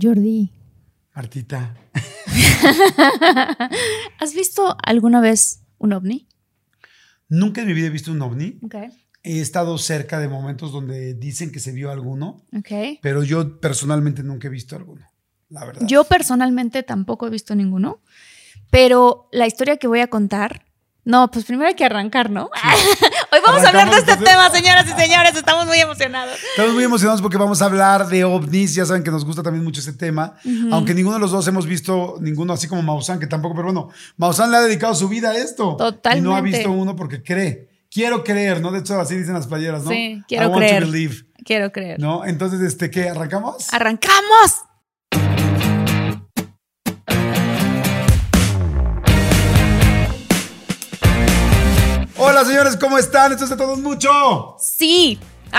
Jordi, Martita. ¿has visto alguna vez un ovni? Nunca en mi vida he visto un ovni. He estado cerca de momentos donde dicen que se vio alguno, pero yo personalmente nunca he visto alguno. La verdad. Yo personalmente tampoco he visto ninguno, pero la historia que voy a contar. No, pues primero hay que arrancar, ¿no? Hoy vamos a hablar de este entonces. tema, señoras y señores. Estamos muy emocionados. Estamos muy emocionados porque vamos a hablar de ovnis. Ya saben que nos gusta también mucho ese tema. Aunque ninguno de los dos hemos visto ninguno, así como Maussan, que tampoco, pero bueno, Maussan le ha dedicado su vida a esto. Totalmente. Y no ha visto uno porque cree. Quiero creer, ¿no? De hecho, así dicen las playeras, ¿no? Sí, quiero I want creer. to believe, Quiero creer. ¿no? Entonces, este, ¿qué? ¿Arrancamos? ¡Arrancamos! Señores, ¿cómo están? Esto es de todos mucho. Sí.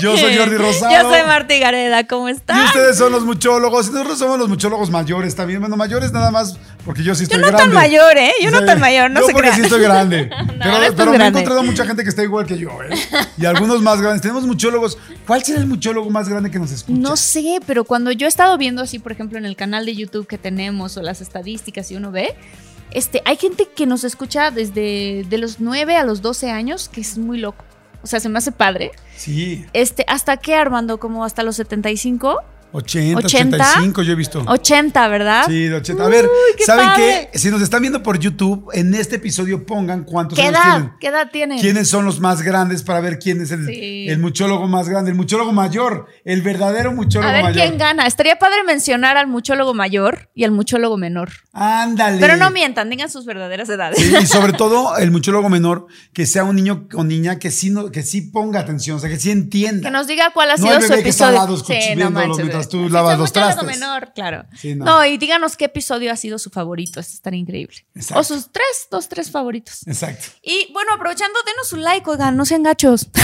Yo soy Jordi Rosado. Yo soy Marta Gareda. ¿Cómo Y están? ustedes son los muchólogos. Y nosotros somos los muchólogos mayores también. Bueno, mayores nada más porque yo sí Yo estoy no grande. tan mayor, ¿eh? Yo no Sí. tan mayor, no yo se porque crean. sí estoy grande. No, pero no me he encontrado mucha gente que está igual que yo, ¿eh? Y algunos más grandes. Tenemos muchólogos. ¿Cuál será el muchólogo más grande que nos escucha? No sé, pero cuando yo he estado viendo así, por ejemplo, en el canal de YouTube que tenemos o las estadísticas y uno ve, este, hay gente que nos escucha desde de los 9 a los 12 años, que es muy loco. O sea, se me hace padre. Sí. Este, ¿hasta qué, Armando? ¿Como hasta los 75? 80, 80, 85 yo he visto. 80, ¿verdad? Sí, de 80. A ver, Uy, ¿saben padre. qué? Si nos están viendo por YouTube, en este episodio pongan cuántos ¿Qué años edad? tienen. ¿Qué edad tienen? ¿Quiénes son los más grandes para ver quién es el, Sí. el muchólogo más grande? El muchólogo mayor, el verdadero muchólogo A ver mayor. quién gana. Estaría padre mencionar al muchólogo mayor y al muchólogo menor. Ándale. Pero no mientan, digan sus verdaderas edades. Sí, y sobre todo el muchólogo menor, que sea un niño o niña que sí, no, que sí ponga atención, o sea, que sí entienda. Que nos diga cuál ha No sido el su bebé que está al episodio. lado escuchando manches, mientras tú lavas los trastes. menor, claro. Sí, no. no. y díganos qué episodio ha sido su favorito. Esto estaría increíble. Exacto. O sus tres, dos, tres favoritos. Exacto. Y bueno, aprovechando, denos un like, oigan, no sean gachos.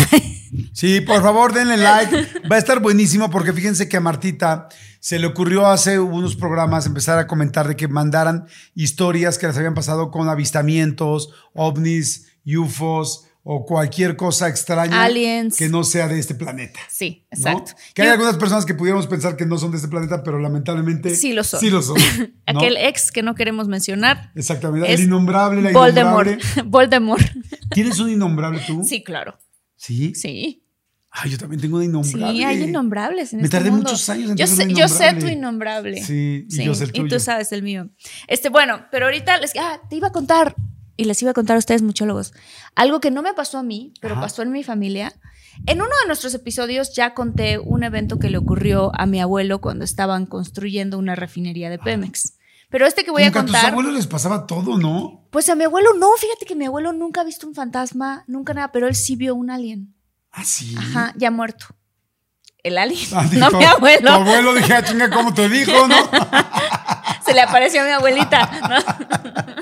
Sí, por favor, denle like. Va a estar buenísimo porque fíjense que a Martita se le ocurrió hace unos programas empezar a comentar de que mandaran historias que les habían pasado con avistamientos, ovnis, UFOs o cualquier cosa extraña Aliens. que no sea de este planeta. sí, ¿no? exacto. Que hay Yo- algunas personas que pudiéramos pensar que no son de este planeta, pero lamentablemente Sí lo son. Sí lo son. ¿no? Aquel ex que no queremos mencionar. Exactamente. El innombrable, la Voldemort. innombrable. Voldemort. ¿Tienes un innombrable tú? Sí, claro. ¿Sí? Sí. Ay, yo también tengo un innombrable. Sí, hay innombrables en Me este tardé mundo. muchos años en yo sé, yo sé tu innombrable. Sí, y yo sé el Y tuyo. tú sabes el mío. Este, bueno, pero ahorita les ah, te iba a contar y les iba a contar a ustedes muchólogos algo que no me pasó a mí, pero Ajá. pasó en mi familia. En uno de nuestros episodios ya conté un evento que le ocurrió a mi abuelo cuando estaban construyendo una refinería de Pemex. Pero este que voy a que a tus contar, abuelos les pasaba todo, ¿no? pues a mi abuelo no, fíjate que mi abuelo nunca ha visto un fantasma, nunca nada, pero él sí vio un alien. Ah, sí. Ajá, ya muerto. El alien, Ah, no dijo, mi abuelo. Tu abuelo dije, ah, chinga, ¿cómo te dijo, no? Se le apareció a mi abuelita, ¿no?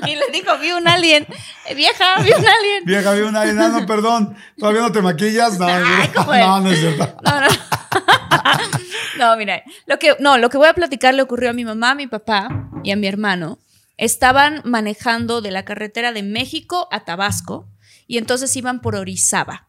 Y le dijo, vi un alien. Eh, Vieja, vi un alien. Vieja, vi una enano, perdón. ¿Todavía no te maquillas? No, Ay, no, no, no es cierto. No, no. No, mira, lo que, no, lo que voy a platicar le ocurrió a mi mamá, a mi papá y a mi hermano. Estaban manejando de la carretera de México a Tabasco y entonces iban por Orizaba.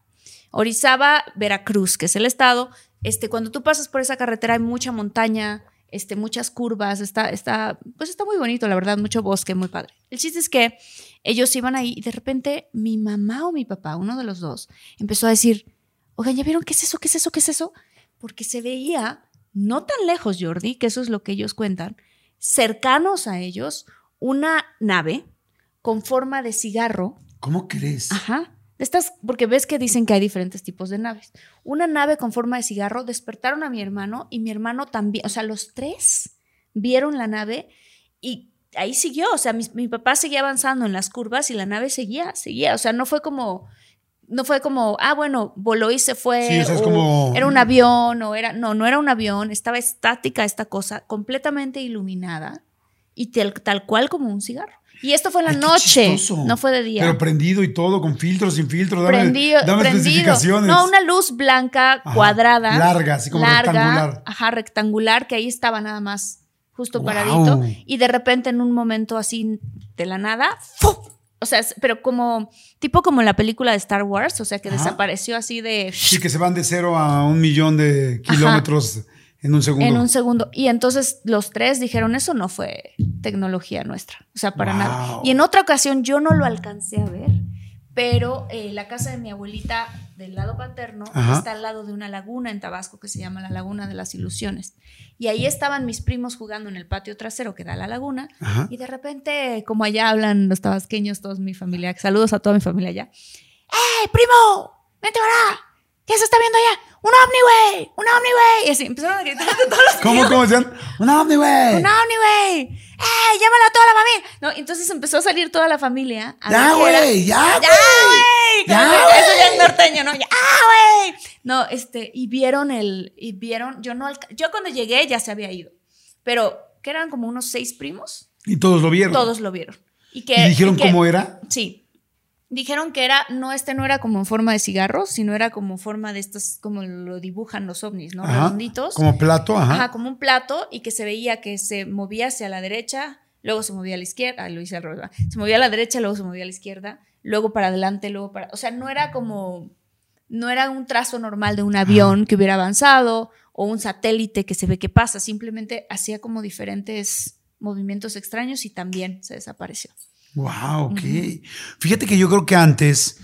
Orizaba, Veracruz, que es el estado. Este, cuando tú pasas por esa carretera hay mucha montaña, este, muchas curvas, está, está, pues está muy bonito, la verdad, mucho bosque, muy padre. El chiste es que ellos iban ahí y de repente mi mamá o mi papá, uno de los dos, empezó a decir, oigan, ¿ya vieron qué es eso? ¿Qué es eso? ¿Qué es eso? Porque se veía, no tan lejos, Jordi, que eso es lo que ellos cuentan, cercanos a ellos, una nave con forma de cigarro. ¿Cómo crees? Ajá. Estas, porque ves que dicen que hay diferentes tipos de naves. Una nave con forma de cigarro despertaron a mi hermano y mi hermano también, o sea, los tres vieron la nave y ahí siguió, o sea, mi, mi papá seguía avanzando en las curvas y la nave seguía, seguía, o sea, no fue como, no fue como, ah, bueno, voló y se fue, Sí, o sea, es como- era un avión, o era, no, no era un avión, estaba estática esta cosa, completamente iluminada y tal, tal cual como un cigarro. Y esto fue en la Ay, noche, no fue de día. Pero prendido y todo, con filtros, sin filtros. Dame, prendido, dame prendido. especificaciones. No, una luz blanca, Ajá, cuadrada. larga, así como rectangular. Ajá, rectangular, que ahí estaba nada más justo paradito. Y de repente en un momento así de la nada, ¡fu! O sea, pero como, tipo como en la película de Star Wars, o sea, que Ajá. desapareció así de... Sí, que se van de cero a un millón de kilómetros en un segundo. En un segundo. Y entonces los tres dijeron, eso no fue tecnología nuestra. O sea, para Wow. nada. Y en otra ocasión yo no lo alcancé a ver, pero eh, la casa de mi abuelita del lado paterno Ajá. está al lado de una laguna en Tabasco que se llama la Laguna de las Ilusiones. Y ahí estaban mis primos jugando en el patio trasero que da a la laguna. Ajá. Y de repente, como allá hablan los tabasqueños, todos mi familia, saludos a toda mi familia allá. ¡Eh, primo! ¡Vente para! ¿Qué se está viendo allá? ¡Un ovni, güey! ¡Un ovni, güey! Y así empezaron a gritar de todos los ¿Cómo, cómo decían? ¡Un ovni, güey! ¡Un ovni, güey! ¡Eh, llámala a toda la familia! No, entonces empezó a salir toda la familia. a ¡Ya, güey! ¡Ya, ¡Ya, güey! güey! ¡Ya, que Eso ya es güey! norteño, ¿no? Ya, ¡Ah, güey! No, este, y vieron el, y vieron, yo no, yo cuando llegué ya se había ido, pero que eran como unos seis primos, Y todos lo vieron. todos lo vieron. Y, que, ¿Y dijeron que- cómo era? Sí. Dijeron que era, no, este no era como en forma de cigarros, sino era como forma de estas, como lo dibujan los ovnis, ¿no? Ajá. Redonditos. Como plato, ajá. Ajá, como un plato y que se veía que se movía hacia la derecha, luego se movía a la izquierda, ah, lo hice al revés, se movía a la derecha, luego se movía a la izquierda, luego para adelante, luego para, o sea, no era como, no era un trazo normal de un avión que hubiera avanzado o un satélite que se ve que pasa, simplemente hacía como diferentes movimientos extraños y también se desapareció. Wow, ok. Fíjate que yo creo que antes,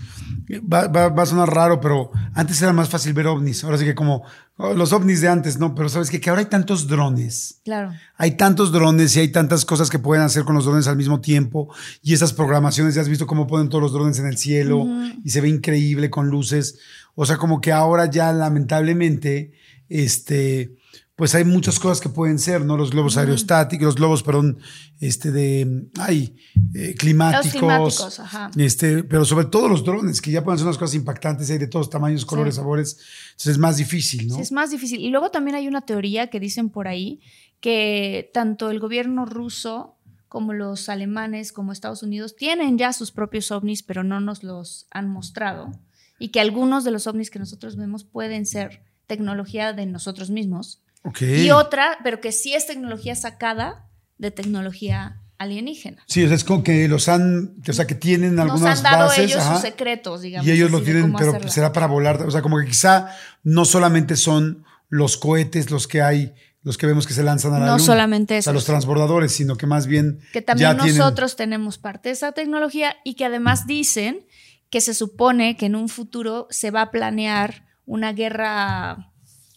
va, va- va a sonar raro, pero antes era más fácil ver ovnis. Ahora sí que como oh, los ovnis de antes, ¿no? Pero sabes qué? que ahora hay tantos drones. Claro. Hay tantos drones y hay tantas cosas que pueden hacer con los drones al mismo tiempo. Y esas programaciones, ya has visto cómo ponen todos los drones en el cielo y se ve increíble con luces. O sea, como que ahora ya lamentablemente, este, pues hay muchas cosas que pueden ser, ¿no? Los globos aerostáticos, los globos, perdón, este de, ay, eh, climáticos. climáticos, ajá. Este, pero sobre todo los drones, que ya pueden ser unas cosas impactantes, hay de todos tamaños, colores, sabores. Entonces es más difícil, ¿no? Sí, es más difícil. Y luego también hay una teoría que dicen por ahí que tanto el gobierno ruso como los alemanes, como Estados Unidos, tienen ya sus propios ovnis, pero no nos los han mostrado. Y que algunos de los ovnis que nosotros vemos pueden ser tecnología de nosotros mismos. Y otra, pero que sí es tecnología sacada de tecnología alienígena. Sí, o sea, es como que los han, o sea, que tienen Nos algunas han dado bases. ellos ajá, sus secretos, digamos. y ellos lo tienen, pero hacerla. será para volar. O sea, como que quizá no solamente son los cohetes los que hay, los que vemos que se lanzan a la No luna. solamente O sea, eso. los transbordadores, sino que más bien. que también ya tienen- nosotros tenemos parte de esa tecnología y que además dicen que se supone que en un futuro se va a planear una guerra,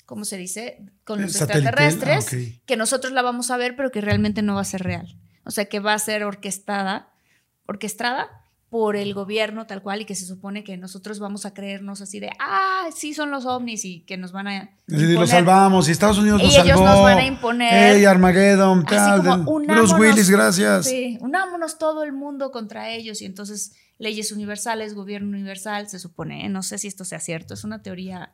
¿cómo se dice? Con los Satelital, extraterrestres, ah, ok. que nosotros la vamos a ver, pero que realmente no va a ser real. O sea, que va a ser orquestada, orquestada por el gobierno tal cual y que se supone que nosotros vamos a creernos así de, ah, sí son los ovnis y que nos van a... Imponer". los salvamos y Estados Unidos nos Y ellos salvó. nos van a imponer- Hey, Armageddon, tal. como. Bruce Willis, gracias. Sí, unámonos todo el mundo contra ellos y entonces leyes universales, gobierno universal, se supone. ¿eh? No sé si esto sea cierto, es una teoría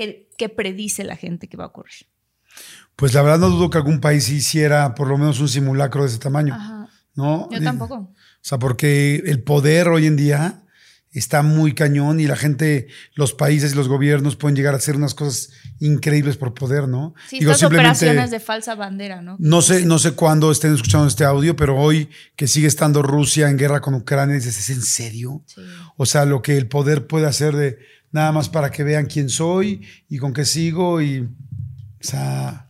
que, que predice la gente que va a ocurrir. Pues la verdad no dudo que algún país hiciera por lo menos un simulacro de ese tamaño. Ajá. ¿no? Yo tampoco. O sea, porque el poder hoy en día está muy cañón y la gente, los países y los gobiernos pueden llegar a hacer unas cosas increíbles por poder, ¿no? Sí, estas operaciones de falsa bandera, ¿no? no sé, no sé cuándo estén escuchando este audio, pero hoy que sigue estando Rusia en guerra con Ucrania, dices, ¿es en serio? Sí. O sea, lo que el poder puede hacer de nada más para que vean quién soy y con qué sigo y, o sea,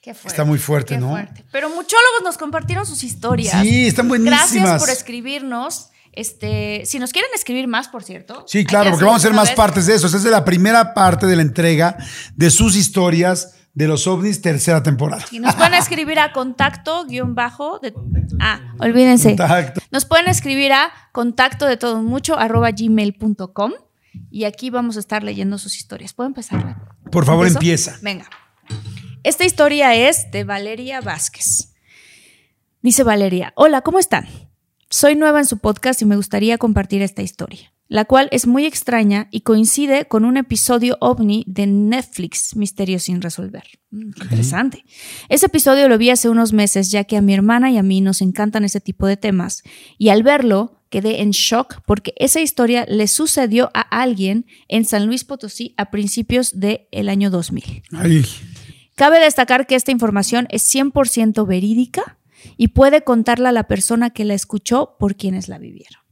Qué fuerte, Está muy fuerte, qué ¿no? fuerte. Pero muchólogos nos compartieron sus historias. sí, están buenísimas. Gracias por escribirnos. Este, si nos quieren escribir más, por cierto. Sí, claro, que porque vamos a hacer más vez. partes de eso. Esta es de la primera parte de la entrega de sus historias de los ovnis, tercera temporada. Y nos pueden escribir a contacto guion bajo de. Ah, olvídense. Contacto. Nos pueden escribir a contacto de todo mucho arroba gmail.com y aquí vamos a estar leyendo sus historias. ¿Puedo empezar? Por favor, ¿Empiezo? empieza. Venga. Esta historia es de Valeria Vázquez. Dice Valeria, hola, ¿cómo están? Soy nueva en su podcast y me gustaría compartir esta historia, la cual es muy extraña y coincide con un episodio ovni de Netflix, Misterios sin resolver. Mm, Interesante. Ese episodio lo vi hace unos meses ya que a mi hermana y a mí nos encantan ese tipo de temas y al verlo quedé en shock porque esa historia le sucedió a alguien en San Luis Potosí a principios del año 2000. Ay, Cabe destacar que esta información es 100% verídica y puede contarla la persona que la escuchó por quienes la vivieron.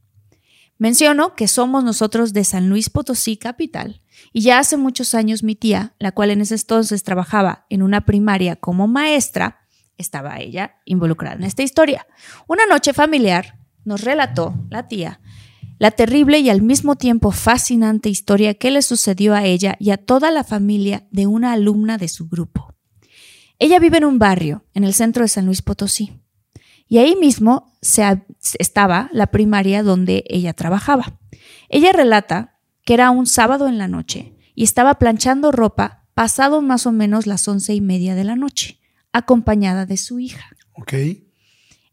Menciono que somos nosotros de San Luis Potosí, capital, y ya hace muchos años mi tía, la cual en ese entonces trabajaba en una primaria como maestra, estaba ella involucrada en esta historia. Una noche familiar nos relató la tía la terrible y al mismo tiempo fascinante historia que le sucedió a ella y a toda la familia de una alumna de su grupo. Ella vive en un barrio en el centro de San Luis Potosí y ahí mismo se estaba la primaria donde ella trabajaba. Ella relata que era un sábado en la noche y estaba planchando ropa pasado más o menos las once y media de la noche, acompañada de su hija. ok.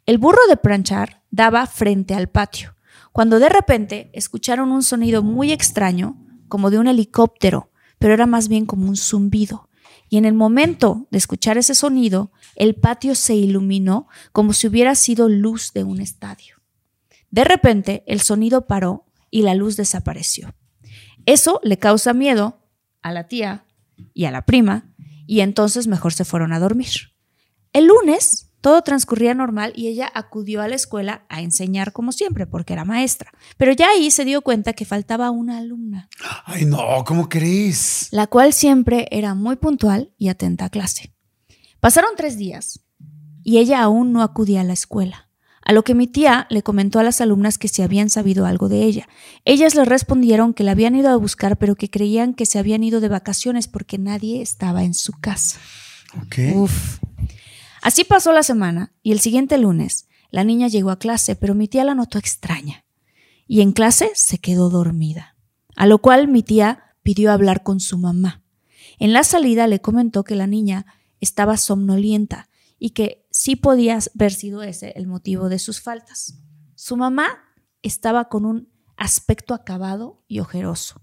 El burro de planchar daba frente al patio, cuando de repente escucharon un sonido muy extraño, como de un helicóptero, pero era más bien como un zumbido. Y en el momento de escuchar ese sonido, el patio se iluminó como si hubiera sido luz de un estadio. De repente, el sonido paró y la luz desapareció. Eso le causa miedo a la tía y a la prima, y entonces mejor se fueron a dormir. El lunes todo transcurría normal y ella acudió a la escuela a enseñar como siempre, porque era maestra. Pero ya ahí se dio cuenta que faltaba una alumna, Ay, no, ¿cómo crees? la cual siempre era muy puntual y atenta a clase. Pasaron tres días y ella aún no acudía a la escuela. A lo que mi tía le comentó a las alumnas que si habían sabido algo de ella. Ellas le respondieron que la habían ido a buscar, pero que creían que se habían ido de vacaciones porque nadie estaba en su casa. Ok. Uf. Así pasó la semana y el siguiente lunes la niña llegó a clase, pero mi tía la notó extraña. Y en clase se quedó dormida. A lo cual mi tía pidió hablar con su mamá. En la salida le comentó que la niña estaba somnolienta y que sí podía haber sido ese el motivo de sus faltas. Su mamá estaba con un aspecto acabado y ojeroso.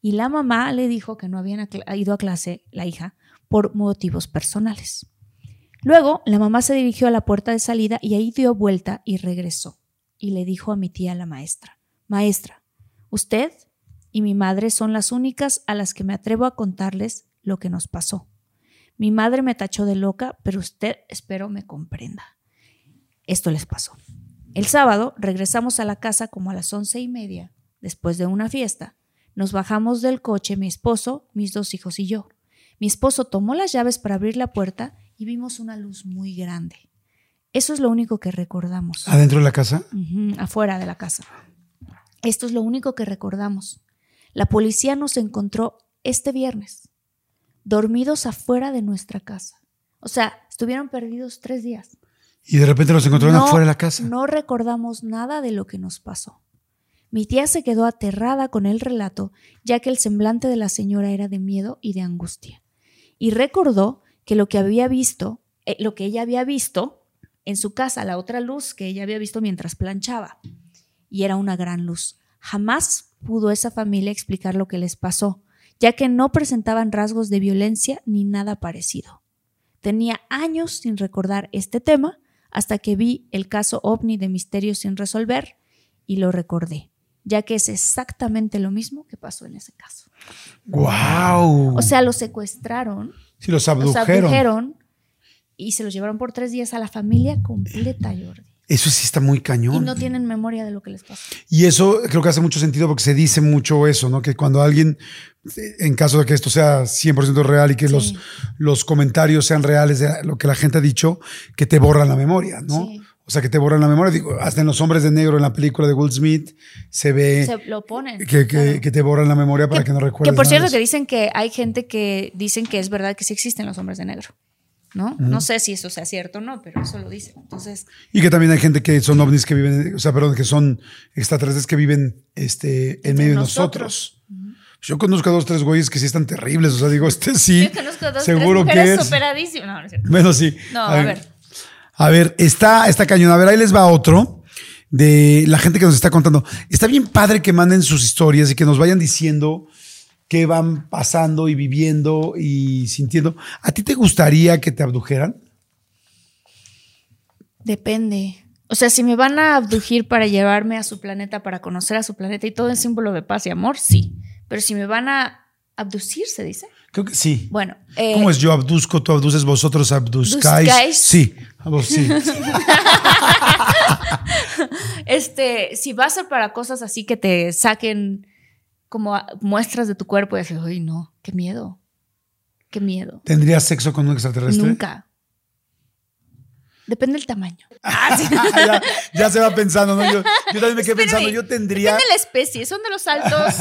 Y la mamá le dijo que no habían ido a clase, la hija, por motivos personales. Luego, la mamá se dirigió a la puerta de salida y ahí dio vuelta y regresó. Y le dijo a mi tía, la maestra, Maestra, usted y mi madre son las únicas a las que me atrevo a contarles lo que nos pasó. Mi madre me tachó de loca, pero usted espero me comprenda. Esto les pasó. El sábado regresamos a la casa como a las once y media, después de una fiesta. Nos bajamos del coche mi esposo, mis dos hijos y yo. Mi esposo tomó las llaves para abrir la puerta y vimos una luz muy grande. Eso es lo único que recordamos. ¿Adentro de la casa? Afuera de la casa. Esto es lo único que recordamos. La policía nos encontró este viernes, dormidos afuera de nuestra casa. O sea, estuvieron perdidos tres días. Y de repente los encontraron No- afuera de la casa. No recordamos nada de lo que nos pasó. Mi tía se quedó aterrada con el relato, ya que el semblante de la señora era de miedo y de angustia. Y recordó que lo que había visto, eh, lo que ella había visto en su casa, la otra luz que ella había visto mientras planchaba, y era una gran luz. Jamás pudo esa familia explicar lo que les pasó, ya que no presentaban rasgos de violencia ni nada parecido. Tenía años sin recordar este tema hasta que vi el caso ovni de Misterios sin resolver y lo recordé, ya que es exactamente lo mismo que pasó en ese caso. ¡Wow! O sea, los secuestraron, sí, los los abdujeron. y se los llevaron por tres días a la familia completa, Jordi. Eso sí está muy Y cañón. no tienen memoria de lo que les pasó. Y eso creo que hace mucho sentido porque se dice mucho eso, ¿no? Que cuando alguien, eh, en caso de que esto sea 100% real y que los, los comentarios sean reales de lo que la gente ha dicho, que te borran la memoria, ¿no? Sí. O sea, que te borran la memoria. Digo, hasta en Los Hombres de Negro, en la película de Will Smith, se ve Se lo ponen. que, que- claro. que te borran la memoria para que, no recuerdes. Que por cierto que dicen que hay gente que dicen que es verdad que sí existen los hombres de negro. ¿No? No sé si eso sea cierto o no, pero eso lo dicen. Entonces, Y que también hay gente que son ovnis que viven, o sea, perdón, que son extraterrestres que viven este, en medio de nosotros. nosotros. Yo conozco a dos, tres güeyes que sí están terribles. O sea, digo, este sí. yo conozco dos seguro tres que es. No, no es cierto. Bueno, sí. No, a ver. A ver, está, está cañón. A ver, ahí les va otro de la gente que nos está contando. Está bien padre que manden sus historias y que nos vayan diciendo qué van pasando y viviendo y sintiendo. ¿A ti te gustaría que te abdujeran? Depende. O sea, si me van a abducir para llevarme a su planeta, para conocer a su planeta y todo en símbolo de paz y amor, sí. Pero si me van a abducir, se dice. Creo que sí. Bueno, eh, ¿Cómo es yo abduzco, tú abduces, vosotros abduzcáis? Abduzcáis. Sí, sí. este, si va a ser para cosas así que te saquen como muestras de tu cuerpo y decir, uy, no, qué miedo. Qué miedo. ¿Tendrías sexo con un extraterrestre? Nunca. Depende del tamaño. Ah, sí. ya, ya se va pensando, ¿no? Yo, yo también me quedé Espérame, pensando, yo tendría. Depende de la especie. Son de los altos.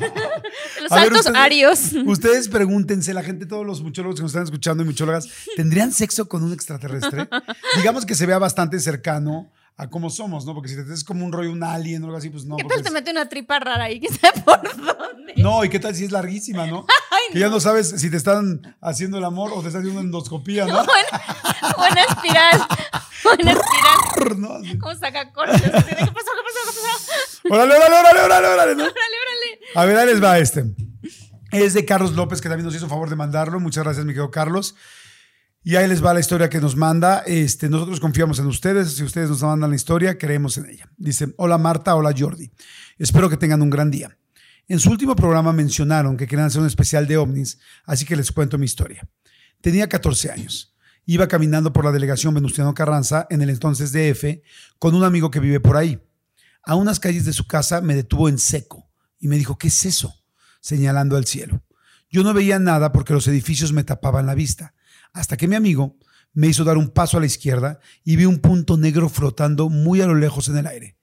de los A ver, altos ustedes- arios. Ustedes pregúntense, la gente, todos los muchólogos que nos están escuchando y muchólogas, ¿tendrían sexo con un extraterrestre? Digamos que se vea bastante cercano a cómo somos, ¿no? Porque si te es como un rollo, un alien o algo así, pues no. ¿Qué porque tal te mete una tripa rara ahí? ¿Quién sabe por dónde? No, y qué tal si es larguísima, ¿no? que ya no sabes si te están haciendo el amor o te están haciendo una endoscopía, ¿no? Buena, buena espiral. Buena espiral. ¿no? Así. ¿Cómo saca cortes? ¿Qué pasó? ¿Qué pasó? ¿Qué pasó? Órale, órale, órale, órale, órale, ¿no? Órale, órale. A ver, ahí les va este. Es de Carlos López, que también nos hizo favor de mandarlo. Muchas gracias, mi querido Carlos. Y ahí les va la historia que nos manda. Este, nosotros confiamos en ustedes. Si ustedes nos mandan la historia, creemos en ella. Dice, hola Marta, hola Jordi. Espero que tengan un gran día. En su último programa mencionaron que querían hacer un especial de ovnis, así que les cuento mi historia. Tenía 14 años. Iba caminando por la delegación Venustiano Carranza, en el entonces DF, con un amigo que vive por ahí. A unas calles de su casa me detuvo en seco y me dijo, ¿qué es eso? señalando al cielo. Yo no veía nada porque los edificios me tapaban la vista, hasta que mi amigo me hizo dar un paso a la izquierda y vi un punto negro flotando muy a lo lejos en el aire.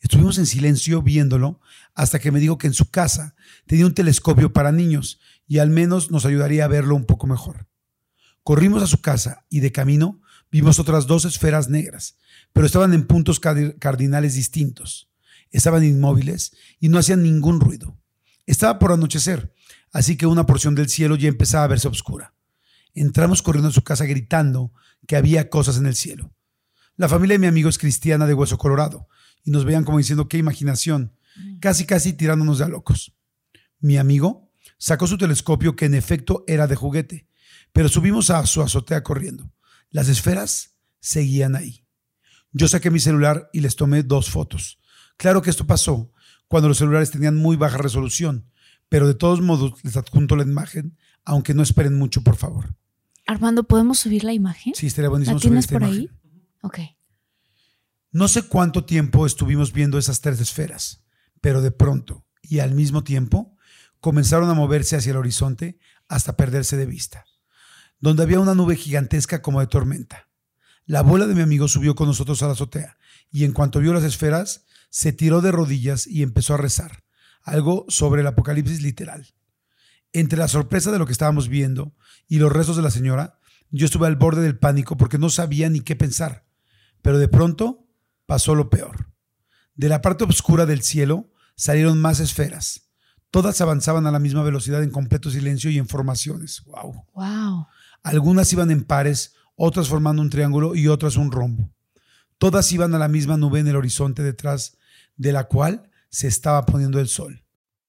Estuvimos en silencio viéndolo hasta que me dijo que en su casa tenía un telescopio para niños y al menos nos ayudaría a verlo un poco mejor. Corrimos a su casa y de camino vimos otras dos esferas negras, pero estaban en puntos cardinales distintos. Estaban inmóviles y no hacían ningún ruido. Estaba por anochecer, así que una porción del cielo ya empezaba a verse oscura. Entramos corriendo a su casa gritando que había cosas en el cielo. La familia de mi amigo es cristiana de hueso colorado y nos veían como diciendo qué imaginación, casi casi tirándonos de a locos. Mi amigo sacó su telescopio que en efecto era de juguete, pero subimos a su azotea corriendo. Las esferas seguían ahí. Yo saqué mi celular y les tomé dos fotos. Claro que esto pasó cuando los celulares tenían muy baja resolución, pero de todos modos les adjunto la imagen, aunque no esperen mucho, por favor. Armando, ¿podemos subir la imagen? Sí, estaría buenísimo ¿La subir tienes esta por imagen. ahí? Ok. No sé cuánto tiempo estuvimos viendo esas tres esferas, pero de pronto y al mismo tiempo comenzaron a moverse hacia el horizonte hasta perderse de vista, donde había una nube gigantesca como de tormenta. La abuela de mi amigo subió con nosotros a la azotea y en cuanto vio las esferas, se tiró de rodillas y empezó a rezar, algo sobre el apocalipsis literal. Entre la sorpresa de lo que estábamos viendo y los rezos de la señora, yo estuve al borde del pánico porque no sabía ni qué pensar. Pero de pronto pasó lo peor. De la parte oscura del cielo salieron más esferas. Todas avanzaban a la misma velocidad en completo silencio y en formaciones. ¡Wow! Wow. Algunas iban en pares, otras formando un triángulo y otras un rombo. Todas iban a la misma nube en el horizonte detrás de la cual se estaba poniendo el sol.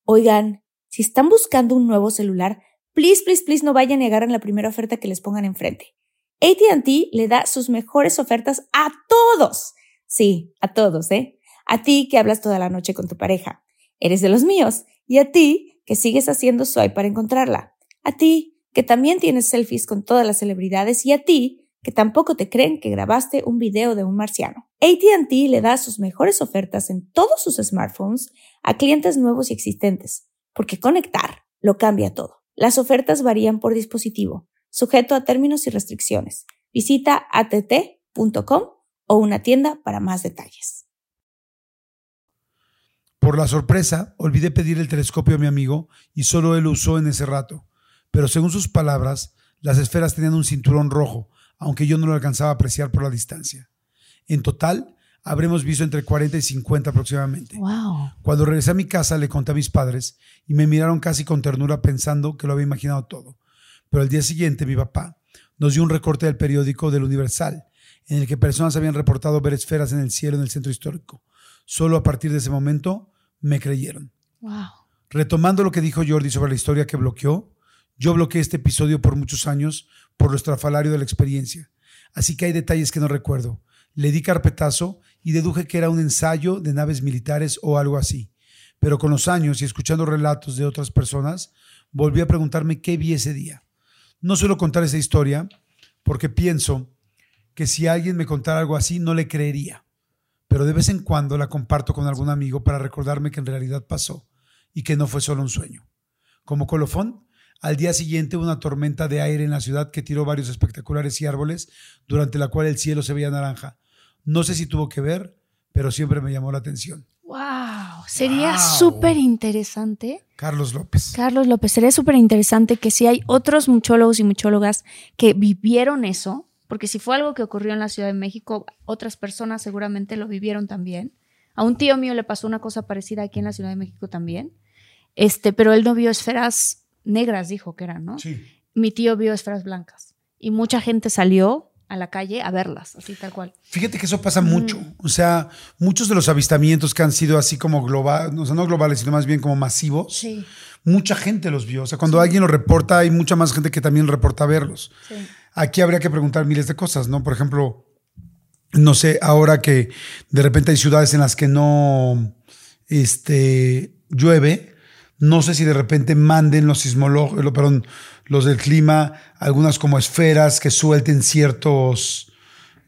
Oigan, si están buscando un nuevo celular, please, please, please no vayan y agarren la primera oferta que les pongan enfrente. ATT le da sus mejores ofertas a todos. Sí, a todos, ¿eh? A ti que hablas toda la noche con tu pareja. Eres de los míos. Y a ti que sigues haciendo swipe para encontrarla. A ti que también tienes selfies con todas las celebridades. Y a ti que tampoco te creen que grabaste un video de un marciano. ATT le da sus mejores ofertas en todos sus smartphones a clientes nuevos y existentes, porque conectar lo cambia todo. Las ofertas varían por dispositivo, sujeto a términos y restricciones. Visita att.com o una tienda para más detalles. Por la sorpresa, olvidé pedir el telescopio a mi amigo y solo él lo usó en ese rato. Pero según sus palabras, las esferas tenían un cinturón rojo, aunque yo no lo alcanzaba a apreciar por la distancia. En total, habremos visto entre 40 y 50 aproximadamente. Wow. Cuando regresé a mi casa le conté a mis padres y me miraron casi con ternura pensando que lo había imaginado todo. Pero al día siguiente mi papá nos dio un recorte del periódico del Universal, en el que personas habían reportado ver esferas en el cielo en el centro histórico. Solo a partir de ese momento me creyeron. Wow. Retomando lo que dijo Jordi sobre la historia que bloqueó, yo bloqueé este episodio por muchos años por lo estrafalario de la experiencia. Así que hay detalles que no recuerdo. Le di carpetazo y deduje que era un ensayo de naves militares o algo así. Pero con los años y escuchando relatos de otras personas, volví a preguntarme qué vi ese día. No suelo contar esa historia porque pienso que si alguien me contara algo así no le creería. Pero de vez en cuando la comparto con algún amigo para recordarme que en realidad pasó y que no fue solo un sueño. Como colofón, al día siguiente una tormenta de aire en la ciudad que tiró varios espectaculares y árboles, durante la cual el cielo se veía naranja. No sé si tuvo que ver, pero siempre me llamó la atención. Wow. Sería Wow. súper interesante. Carlos López. Carlos López, sería súper interesante que si hay otros muchólogos y muchólogas que vivieron eso, porque si fue algo que ocurrió en la Ciudad de México, otras personas seguramente lo vivieron también. A un tío mío le pasó una cosa parecida aquí en la Ciudad de México también. Este, pero él no vio esferas negras, dijo que eran, ¿no? Sí. Mi tío vio esferas blancas y mucha gente salió a la calle a verlas, así tal cual. Fíjate que eso pasa mucho. O sea, muchos de los avistamientos que han sido así como globales, o sea, no globales, sino más bien como masivos, Sí, mucha gente los vio. O sea, cuando alguien lo reporta, hay mucha más gente que también reporta verlos. sí. Aquí habría que preguntar miles de cosas, ¿no? Por ejemplo, no sé, ahora que de repente hay ciudades en las que no este, llueve, no sé si de repente manden los sismólogos, lo- perdón, los del clima, algunas como esferas que suelten ciertos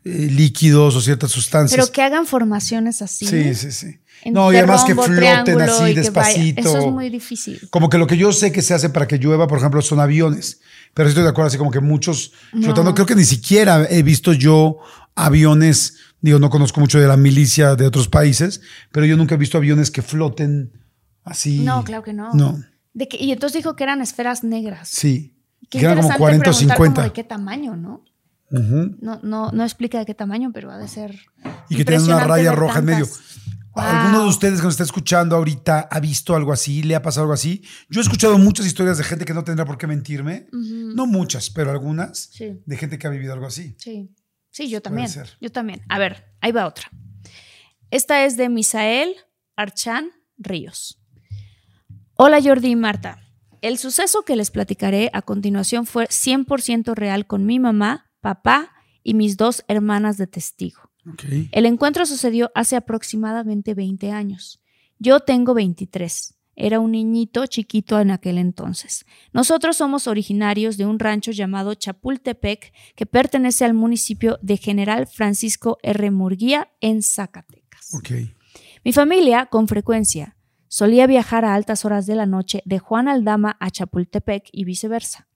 eh, líquidos o ciertas sustancias. Pero que hagan formaciones así. sí, sí, sí. No, y además que floten así vaya. despacito. Eso es muy difícil. Como que lo que yo sé que se hace para que llueva, por ejemplo, son aviones. Pero estoy de acuerdo, así como que muchos flotando. Creo que ni siquiera he visto yo aviones. Digo, no conozco mucho de la milicia de otros países, pero yo nunca he visto aviones que floten así. No, claro que no. No, De que- y entonces dijo que eran esferas negras. sí. Qué que eran como interesante 40 o preguntar como 50. de qué tamaño, ¿no? No, no, no explica de qué tamaño, pero ha de ser. Y que tienen una raya roja en medio. tantas. ¿Alguno de Wow. ustedes que nos está escuchando ahorita ha visto algo así? ¿Le ha pasado algo así? Yo he escuchado muchas historias de gente que no tendrá por qué mentirme. No muchas, pero algunas. Sí. De gente que ha vivido algo así. Sí. Sí, yo también. Yo también. A ver, ahí va otra. Esta es de Misael Archan Ríos. Hola Jordi y Marta. El suceso que les platicaré a continuación fue 100% real con mi mamá, papá y mis dos hermanas de testigo. El encuentro sucedió hace aproximadamente 20 años. Yo tengo 23. Era un niñito chiquito en aquel entonces. Nosotros somos originarios de un rancho llamado Chapultepec que pertenece al municipio de General Francisco R. Murguía en Zacatecas. Mi familia, con frecuencia, solía viajar a altas horas de la noche de Juan Aldama a Chapultepec y viceversa.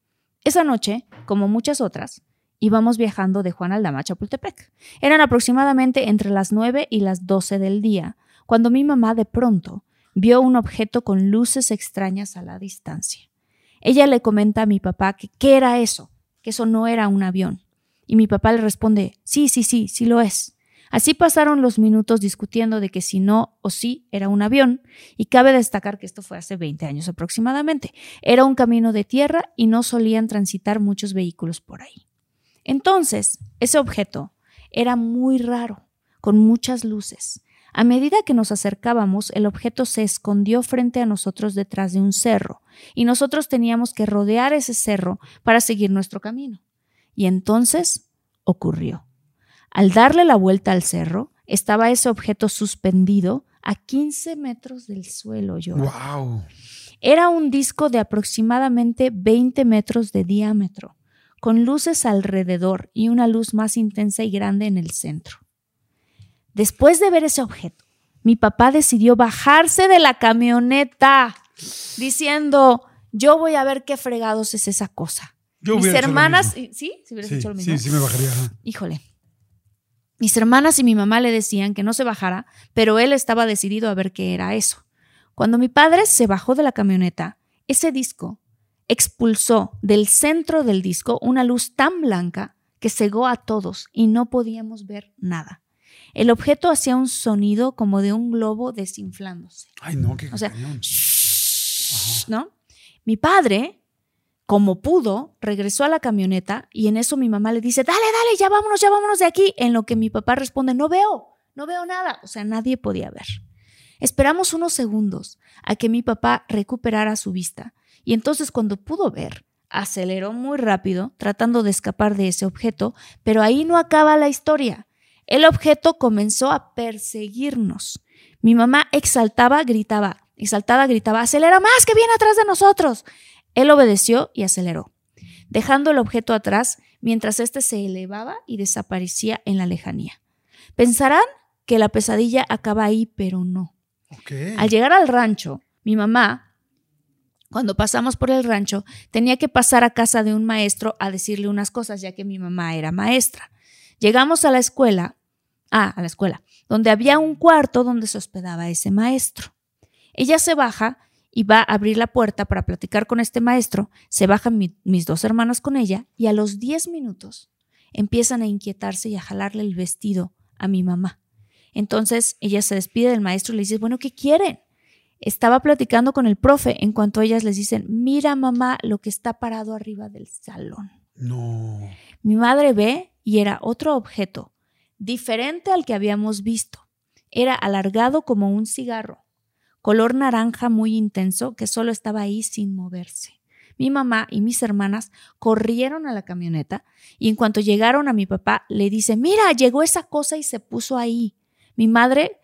Esa noche, como muchas otras, íbamos viajando de Juan Aldama a Chapultepec. Eran aproximadamente entre las 9 y las 12 del día, cuando mi mamá de pronto vio un objeto con luces extrañas a la distancia. Ella le comenta a mi papá que qué era eso, que eso no era un avión. Y mi papá le responde, sí, sí, sí, sí lo es. Así pasaron los minutos discutiendo de que si no o sí era un avión, y cabe destacar que esto fue hace 20 años aproximadamente. Era un camino de tierra y no solían transitar muchos vehículos por ahí. Entonces, ese objeto era muy raro, con muchas luces. A medida que nos acercábamos, el objeto se escondió frente a nosotros detrás de un cerro, y nosotros teníamos que rodear ese cerro para seguir nuestro camino. Y entonces ocurrió. Al darle la vuelta al cerro, estaba ese objeto suspendido a 15 metros del suelo. Yo. Wow. Era un disco de aproximadamente 20 metros de diámetro, con luces alrededor y una luz más intensa y grande en el centro. Después de ver ese objeto, mi papá decidió bajarse de la camioneta, diciendo, yo voy a ver qué fregados es esa cosa. Yo Mis hermanas. ¿sí? ¿Sí hubieras Sí, hecho lo mismo? sí, sí me bajaría. Híjole. Mis hermanas y mi mamá le decían que no se bajara, pero él estaba decidido a ver qué era eso. Cuando mi padre se bajó de la camioneta, ese disco expulsó del centro del disco una luz tan blanca que cegó a todos y no podíamos ver nada. El objeto hacía un sonido como de un globo desinflándose. Ay, no, qué O sea, cañón. ¿no? Mi padre, como pudo, regresó a la camioneta y en eso mi mamá le dice, dale, dale, ya vámonos, ya vámonos de aquí. En lo que mi papá responde, no veo, no veo nada. O sea, nadie podía ver. Esperamos unos segundos a que mi papá recuperara su vista y entonces cuando pudo ver, aceleró muy rápido tratando de escapar de ese objeto, pero ahí no acaba la historia. El objeto comenzó a perseguirnos. Mi mamá exaltaba, gritaba, exaltada gritaba, acelera más, que viene atrás de nosotros. Él obedeció y aceleró, dejando el objeto atrás mientras éste se elevaba y desaparecía en la lejanía. Pensarán que la pesadilla acaba ahí, pero no. Al llegar al rancho, mi mamá, cuando pasamos por el rancho, tenía que pasar a casa de un maestro a decirle unas cosas, ya que mi mamá era maestra. Llegamos a la escuela, ah, a la escuela, donde había un cuarto donde se hospedaba ese maestro. Ella se baja y va a abrir la puerta para platicar con este maestro, se bajan mi- mis dos hermanas con ella y a los 10 minutos empiezan a inquietarse y a jalarle el vestido a mi mamá. Entonces ella se despide del maestro y le dice, bueno, ¿qué quieren? Estaba platicando con el profe en cuanto ellas les dicen, mira mamá lo que está parado arriba del salón. No. Mi madre ve y era otro objeto, diferente al que habíamos visto. Era alargado como un cigarro, color naranja muy intenso que solo estaba ahí sin moverse. Mi mamá y mis hermanas corrieron a la camioneta y en cuanto llegaron a mi papá le dice, mira, llegó esa cosa y se puso ahí. Mi madre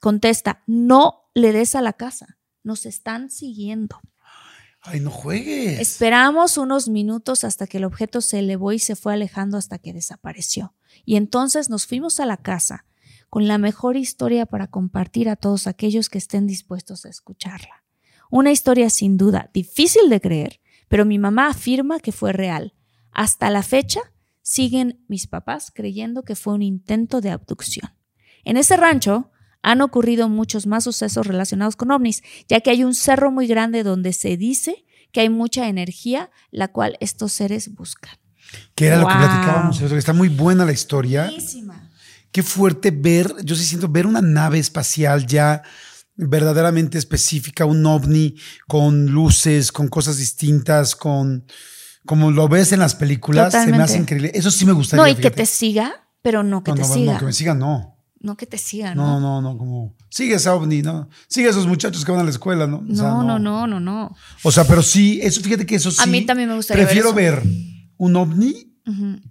contesta, no le des a la casa, nos están siguiendo. Ay, no juegues. Esperamos unos minutos hasta que el objeto se elevó y se fue alejando hasta que desapareció. Y entonces nos fuimos a la casa con la mejor historia para compartir a todos aquellos que estén dispuestos a escucharla. Una historia sin duda difícil de creer, pero mi mamá afirma que fue real. Hasta la fecha siguen mis papás creyendo que fue un intento de abducción. En ese rancho han ocurrido muchos más sucesos relacionados con ovnis, ya que hay un cerro muy grande donde se dice que hay mucha energía, la cual estos seres buscan. Que era lo que platicábamos. Está muy buena la historia. Buenísima. Qué fuerte ver, yo sí siento ver una nave espacial ya verdaderamente específica, un ovni con luces, con cosas distintas, con como lo ves en las películas, se me hace increíble. Eso sí me gustaría. No, y que te siga, pero no que no, te no, no, siga. que me sigan, no. No que te siga, No, ¿no? no, no, como sigue ese ovni, no. Sigue a esos muchachos que van a la escuela, ¿no? O No, sea, no, no, no, no. O sea, pero sí, eso, fíjate que eso sí. A mí también me gustaría ver Prefiero ver, un ovni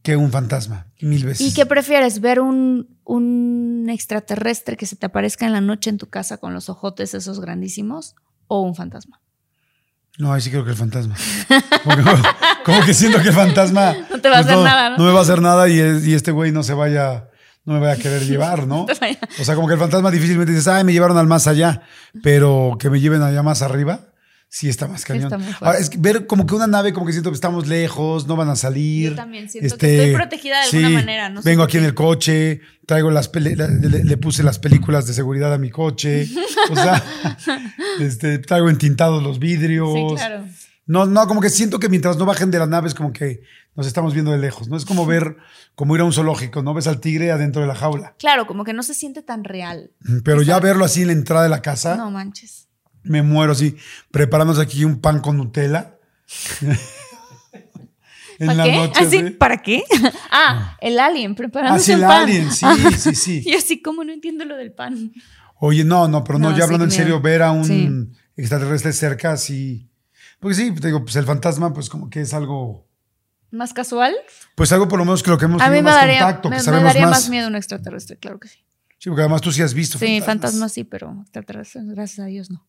Que un fantasma, mil veces. ¿Y qué prefieres? ¿Ver un, un extraterrestre que se te aparezca en la noche en tu casa con los ojotes esos grandísimos o un fantasma? No, ahí sí creo que el fantasma. Como que, como que siento que el fantasma. No te va a hacer nada, ¿no? No me va a hacer nada y, y este güey no se vaya, no me vaya a querer llevar, ¿no? O sea, como que el fantasma difícilmente dices, ay, me llevaron al más allá, pero que me lleven allá más arriba, sí está más cañón. está. Ahora, es que ver como que una nave, como que siento que estamos lejos, no van a salir. Yo también siento que estoy protegida de alguna manera, no vengo aquí en el coche, traigo las le, le puse las películas de seguridad a mi coche, o sea, este, traigo entintados los vidrios. Sí, claro. No, no, como que siento que mientras no bajen de las naves, como que nos estamos viendo de lejos, ¿no? Es como ver, como ir a un zoológico, ¿no? Ves al tigre adentro de la jaula. Claro, como que no se siente tan real. Pero ya verlo así en la entrada de la casa, No manches. Me muero así, preparándonos aquí un pan con Nutella. en ¿Para la qué? noche. ¿Para qué? ah, el alien preparándose Ah, sí, el pan. alien, sí, Ah. sí, sí. Y así como no entiendo lo del pan. Oye, no, no, pero no, No, ya sí, hablando en serio, ver a un Sí. extraterrestre cerca, así. Porque sí, te digo, pues el fantasma, pues como que es algo, ¿Más casual? pues algo por lo menos que lo que hemos A mí tenido me más daría, contacto, me, que me daría más. más miedo un extraterrestre, claro que sí. Sí, porque además tú sí has visto. Sí, fantasmas sí, pero extraterrestres, gracias a Dios, no.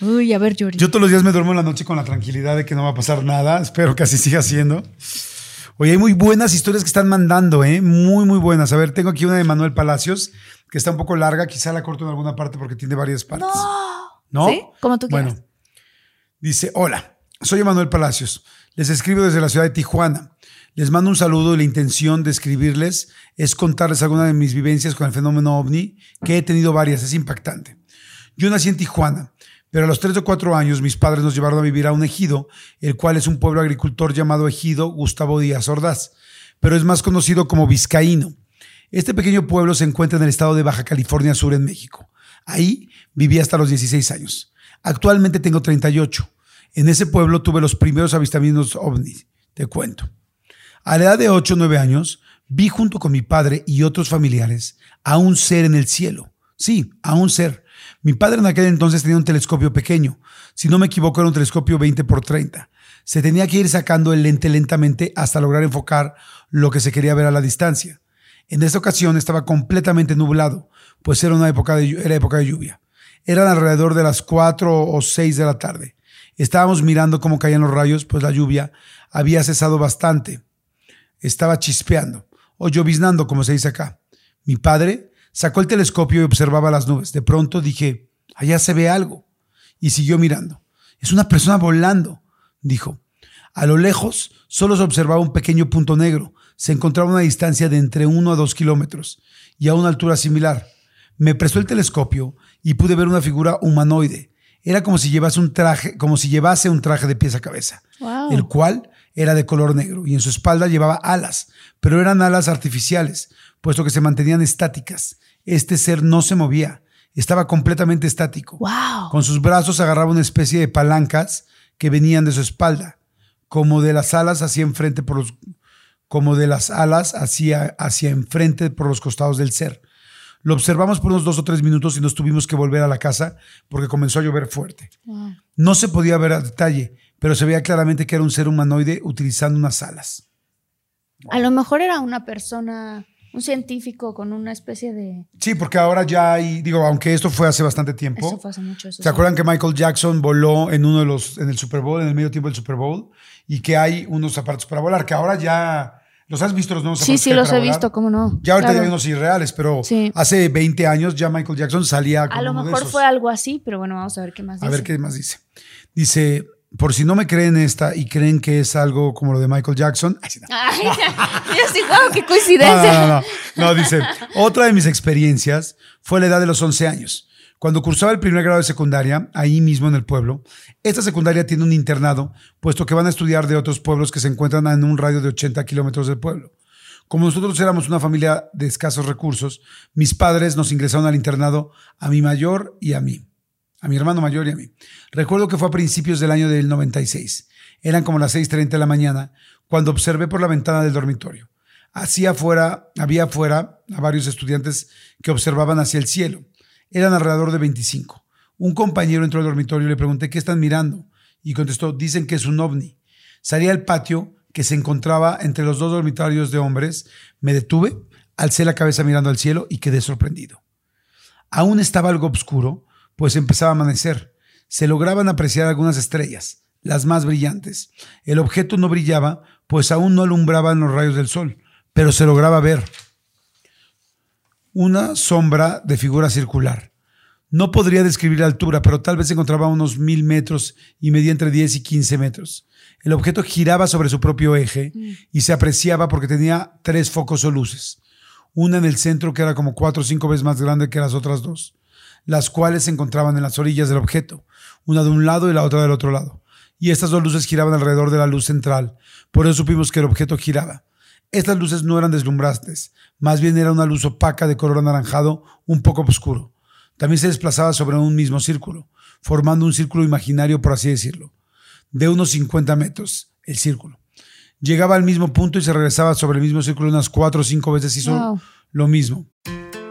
Uy, a ver, Yuri. Yo todos los días me duermo en la noche con la tranquilidad de que no va a pasar nada. Espero que así siga siendo. Oye, hay muy buenas historias que están mandando, ¿eh? Muy, muy buenas. A ver, tengo aquí una de Manuel Palacios, que está un poco larga. Quizá la corto en alguna parte porque tiene varias partes. no. ¿No? ¿Sí? Como tú quieras. Bueno, dice, hola, soy Emanuel Palacios. Les escribo desde la ciudad de Tijuana. Les mando un saludo y la intención de escribirles es contarles alguna de mis vivencias con el fenómeno ovni, que he tenido varias, es impactante. Yo nací en Tijuana, pero a los 3 o 4 años mis padres nos llevaron a vivir a un ejido, el cual es un pueblo agricultor llamado Ejido Gustavo Díaz Ordaz, pero es más conocido como Vizcaíno. Este pequeño pueblo se encuentra en el estado de Baja California Sur en México. Ahí viví hasta los 16 años. Actualmente tengo 38. En ese pueblo tuve los primeros avistamientos ovnis, te cuento. A la edad de 8 o 9 años, vi junto con mi padre y otros familiares a un ser en el cielo. Sí, a un ser. Mi padre en aquel entonces tenía un telescopio pequeño. Si no me equivoco, era un telescopio 20 por 30. Se tenía que ir sacando el lente lentamente hasta lograr enfocar lo que se quería ver a la distancia. En esta ocasión estaba completamente nublado, pues era una época de, era época de lluvia. Eran alrededor de las 4 o 6 de la tarde. Estábamos mirando cómo caían los rayos, pues la lluvia había cesado bastante. Estaba chispeando, o lloviznando, como se dice acá. Mi padre sacó el telescopio y observaba las nubes. De pronto dije, allá se ve algo. Y siguió mirando. Es una persona volando, dijo. A lo lejos solo se observaba un pequeño punto negro. Se encontraba a una distancia de entre 1 a 2 kilómetros y a una altura similar. Me prestó el telescopio y pude ver una figura humanoide. Era como si llevase un traje, como si llevase un traje de pies a cabeza, Wow. el cual era de color negro y en su espalda llevaba alas, pero eran alas artificiales, puesto que se mantenían estáticas. Este ser no se movía, estaba completamente estático. Wow. Con sus brazos agarraba una especie de palancas que venían de su espalda, como de las alas hacia enfrente por los, como de las alas hacia, hacia enfrente por los costados del ser. Lo observamos por unos dos o tres minutos y nos tuvimos que volver a la casa porque comenzó a llover fuerte. Wow. No se podía ver a detalle, pero se veía claramente que era un ser humanoide utilizando unas alas. A lo mejor era una persona, un científico con una especie de. Sí, porque ahora ya hay, digo, aunque esto fue hace bastante tiempo. Eso fue hace mucho. Eso ¿Se sí. acuerdan que Michael Jackson voló en uno de los, en el Super Bowl, en el medio tiempo del Super Bowl? Y que hay unos aparatos para volar, que ahora ya. ¿Los has visto los nuevos Sí, aparatos? sí, los he volar? visto, ¿cómo no? Ya ahorita Claro. hay unos irreales, pero Sí. hace 20 años ya Michael Jackson salía con A lo uno de mejor esos. fue algo así, pero bueno, vamos a ver qué más A dice. ver qué más dice. Dice, por si no me creen esta y creen que es algo como lo de Michael Jackson. Ay, sí, no. Ay, yo sí, wow, qué coincidencia. no, no, no. No, dice, otra de mis experiencias fue la edad de los 11 años. Cuando cursaba el primer grado de secundaria, ahí mismo en el pueblo, esta secundaria tiene un internado, puesto que van a estudiar de otros pueblos que se encuentran en un radio de 80 kilómetros del pueblo. Como nosotros éramos una familia de escasos recursos, mis padres nos ingresaron al internado a mi mayor y a mí, a mi hermano mayor y a mí. Recuerdo que fue a principios del año del 96. Eran como las 6.30 de la mañana cuando observé por la ventana del dormitorio. Así afuera, había afuera a varios estudiantes que observaban hacia el cielo. Eran alrededor de 25. Un compañero entró al dormitorio y le pregunté qué están mirando y contestó, dicen que es un ovni. Salí al patio que se encontraba entre los dos dormitorios de hombres, me detuve, alcé la cabeza mirando al cielo y quedé sorprendido. Aún estaba algo oscuro, pues empezaba a amanecer. Se lograban apreciar algunas estrellas, las más brillantes. El objeto no brillaba, pues aún no alumbraban los rayos del sol, pero se lograba ver una sombra de figura circular. No podría describir la altura, pero tal vez se encontraba a unos mil metros y medía entre 10 y 15 metros. El objeto giraba sobre su propio eje y se apreciaba porque tenía tres focos o luces. Una en el centro que era como cuatro o cinco veces más grande que las otras dos, las cuales se encontraban en las orillas del objeto, una de un lado y la otra del otro lado. Y estas dos luces giraban alrededor de la luz central, por eso supimos que el objeto giraba. Estas luces no eran deslumbrantes, más bien era una luz opaca de color anaranjado, un poco oscuro. También se desplazaba sobre un mismo círculo, formando un círculo imaginario, por así decirlo, de unos 50 metros, el círculo. Llegaba al mismo punto y se regresaba sobre el mismo círculo unas cuatro o cinco veces, hizo Wow. lo mismo.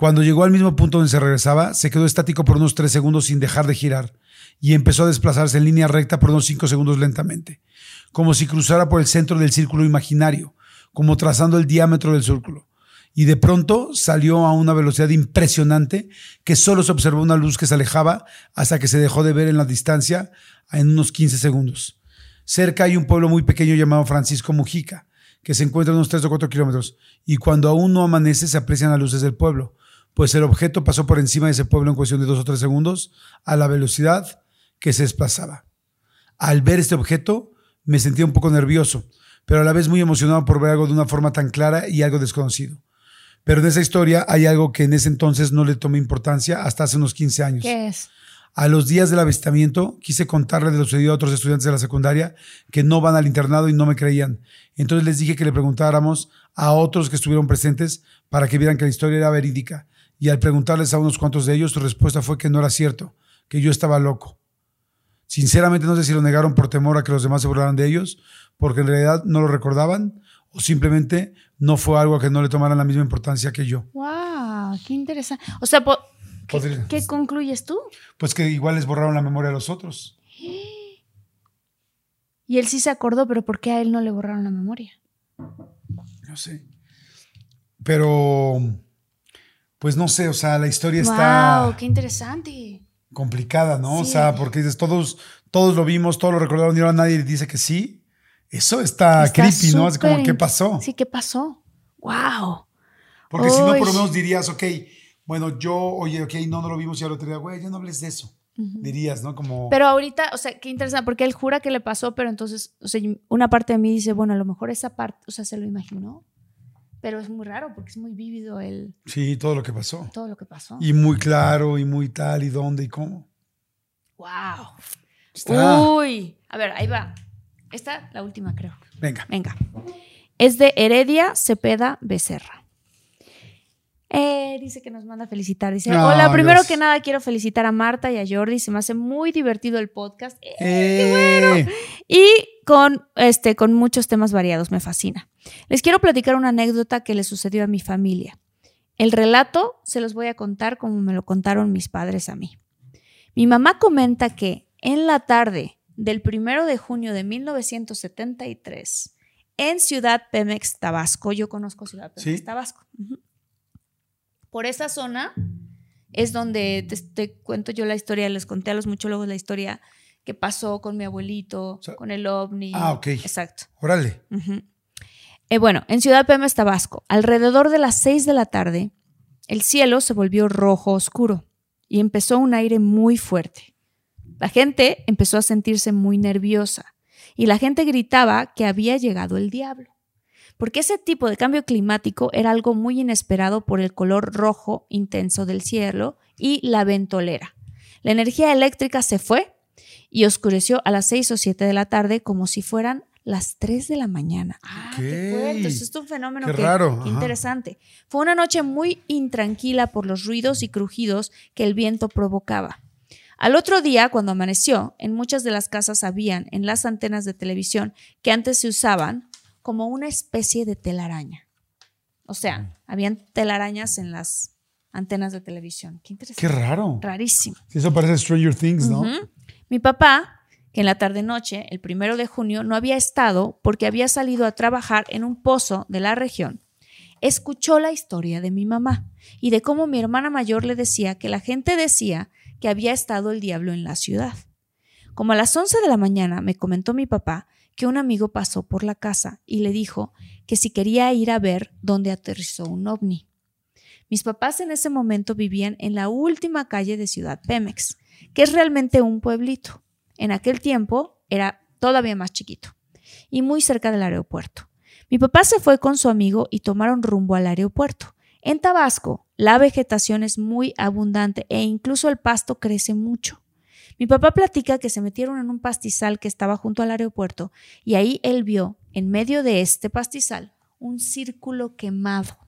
Cuando llegó al mismo punto donde se regresaba, se quedó estático por unos tres segundos sin dejar de girar. y empezó a desplazarse en línea recta por unos 5 segundos lentamente, como si cruzara por el centro del círculo imaginario, como trazando el diámetro del círculo. Y de pronto salió a una velocidad impresionante que solo se observó una luz que se alejaba hasta que se dejó de ver en la distancia en unos 15 segundos. Cerca hay un pueblo muy pequeño llamado Francisco Mujica, que se encuentra a unos 3 o 4 kilómetros, y cuando aún no amanece se aprecian las luces del pueblo, pues el objeto pasó por encima de ese pueblo en cuestión de 2 o 3 segundos a la velocidad que se desplazaba. Al ver este objeto me sentía un poco nervioso, pero a la vez muy emocionado por ver algo de una forma tan clara y algo desconocido. Pero en esa historia hay algo que en ese entonces no le tomé importancia hasta hace unos 15 años. ¿Qué es? A los días del avistamiento quise contarle de lo sucedido a otros estudiantes de la secundaria que no van al internado y no me creían. Entonces les dije que le preguntáramos a otros que estuvieron presentes para que vieran que la historia era verídica. Y al preguntarles a unos cuantos de ellos, su respuesta fue que no era cierto, que yo estaba loco. Sinceramente no sé si lo negaron por temor a que los demás se burlaran de ellos, porque en realidad no lo recordaban o simplemente no fue algo a que no le tomaran la misma importancia que yo. ¡Wow! ¡Qué interesante! O sea, po- ¿qué, Podría- qué concluyes tú? Pues que igual les borraron la memoria a los otros. Y él sí se acordó, pero ¿por qué a él no le borraron la memoria? No sé. Pero, pues no sé, o sea, la historia está ¡Wow! ¡Qué interesante! complicada, ¿no? O Sí. sea, porque dices, todos, todos lo vimos, todos lo recordaron y ahora nadie dice que sí. Eso está, Está creepy, ¿no? Es como, ¿qué pasó? Sí, ¿qué pasó? ¡Wow! Porque si no, por lo menos dirías, ok, bueno, yo, oye, ok, no, no lo vimos y ahora te diría, güey, ya no hables de eso. Dirías, ¿no? Como, Pero ahorita, o sea, qué interesante, porque él jura que le pasó, pero entonces, o sea, una parte de mí dice, bueno, a lo mejor esa parte, o sea, se lo imaginó. Pero es muy raro porque es muy vívido el, sí, todo lo que pasó. todo lo que pasó. Y muy claro, y muy tal, y dónde, y cómo. ¡Wow! Está. Uy, a ver, ahí va. Esta, la última, creo. Venga. Venga. Es de Heredia Cepeda Becerra. Eh, dice que nos manda a felicitar. Dice: Ah, Hola, primero gracias. que nada quiero felicitar a Marta y a Jordi. Se me hace muy divertido el podcast. Eh, ¡Eh! y con, este, con muchos temas variados. Me fascina. Les quiero platicar una anécdota que le sucedió a mi familia. El relato se los voy a contar como me lo contaron mis padres a mí. Mi mamá comenta que en la tarde del primero de junio de 1973, en Ciudad Pemex, Tabasco, yo conozco Ciudad Pemex, Sí. Tabasco. ujú. Por esa zona es donde te, te cuento yo la historia, les conté a los muchólogos la historia que pasó con mi abuelito, sea, con el ovni. ah, ok. Exacto. Órale. Eh, bueno, en Ciudad Pemex, Tabasco, alrededor de las 6 de la tarde, el cielo se volvió rojo oscuro y empezó un aire muy fuerte. La gente empezó a sentirse muy nerviosa y la gente gritaba que había llegado el diablo. Porque ese tipo de cambio climático era algo muy inesperado por el color rojo intenso del cielo y la ventolera. La energía eléctrica se fue y oscureció a las 6 o 7 de la tarde como si fueran las 3 de la mañana. Ah, qué fuerte. Eso es un fenómeno Qué que, raro, qué ajá. interesante. Fue una noche muy intranquila por los ruidos y crujidos que el viento provocaba. Al otro día, cuando amaneció, en muchas de las casas habían en las antenas de televisión que antes se usaban como una especie de telaraña. O sea, habían telarañas en las antenas de televisión. Qué interesante. Qué raro. Rarísimo. Eso parece Stranger Things, ¿no? Mi papá, que en la tarde-noche, el primero de junio, no había estado porque había salido a trabajar en un pozo de la región, escuchó la historia de mi mamá y de cómo mi hermana mayor le decía que la gente decía que había estado el diablo en la ciudad. Como a las 11 de la mañana me comentó mi papá que un amigo pasó por la casa y le dijo que si quería ir a ver dónde aterrizó un ovni. Mis papás en ese momento vivían en la última calle de Ciudad Pemex, que es realmente un pueblito. En aquel tiempo era todavía más chiquito y muy cerca del aeropuerto. Mi papá se fue con su amigo y tomaron rumbo al aeropuerto. En Tabasco, la vegetación es muy abundante e incluso el pasto crece mucho. Mi papá platica que se metieron en un pastizal que estaba junto al aeropuerto y ahí él vio, en medio de este pastizal, un círculo quemado.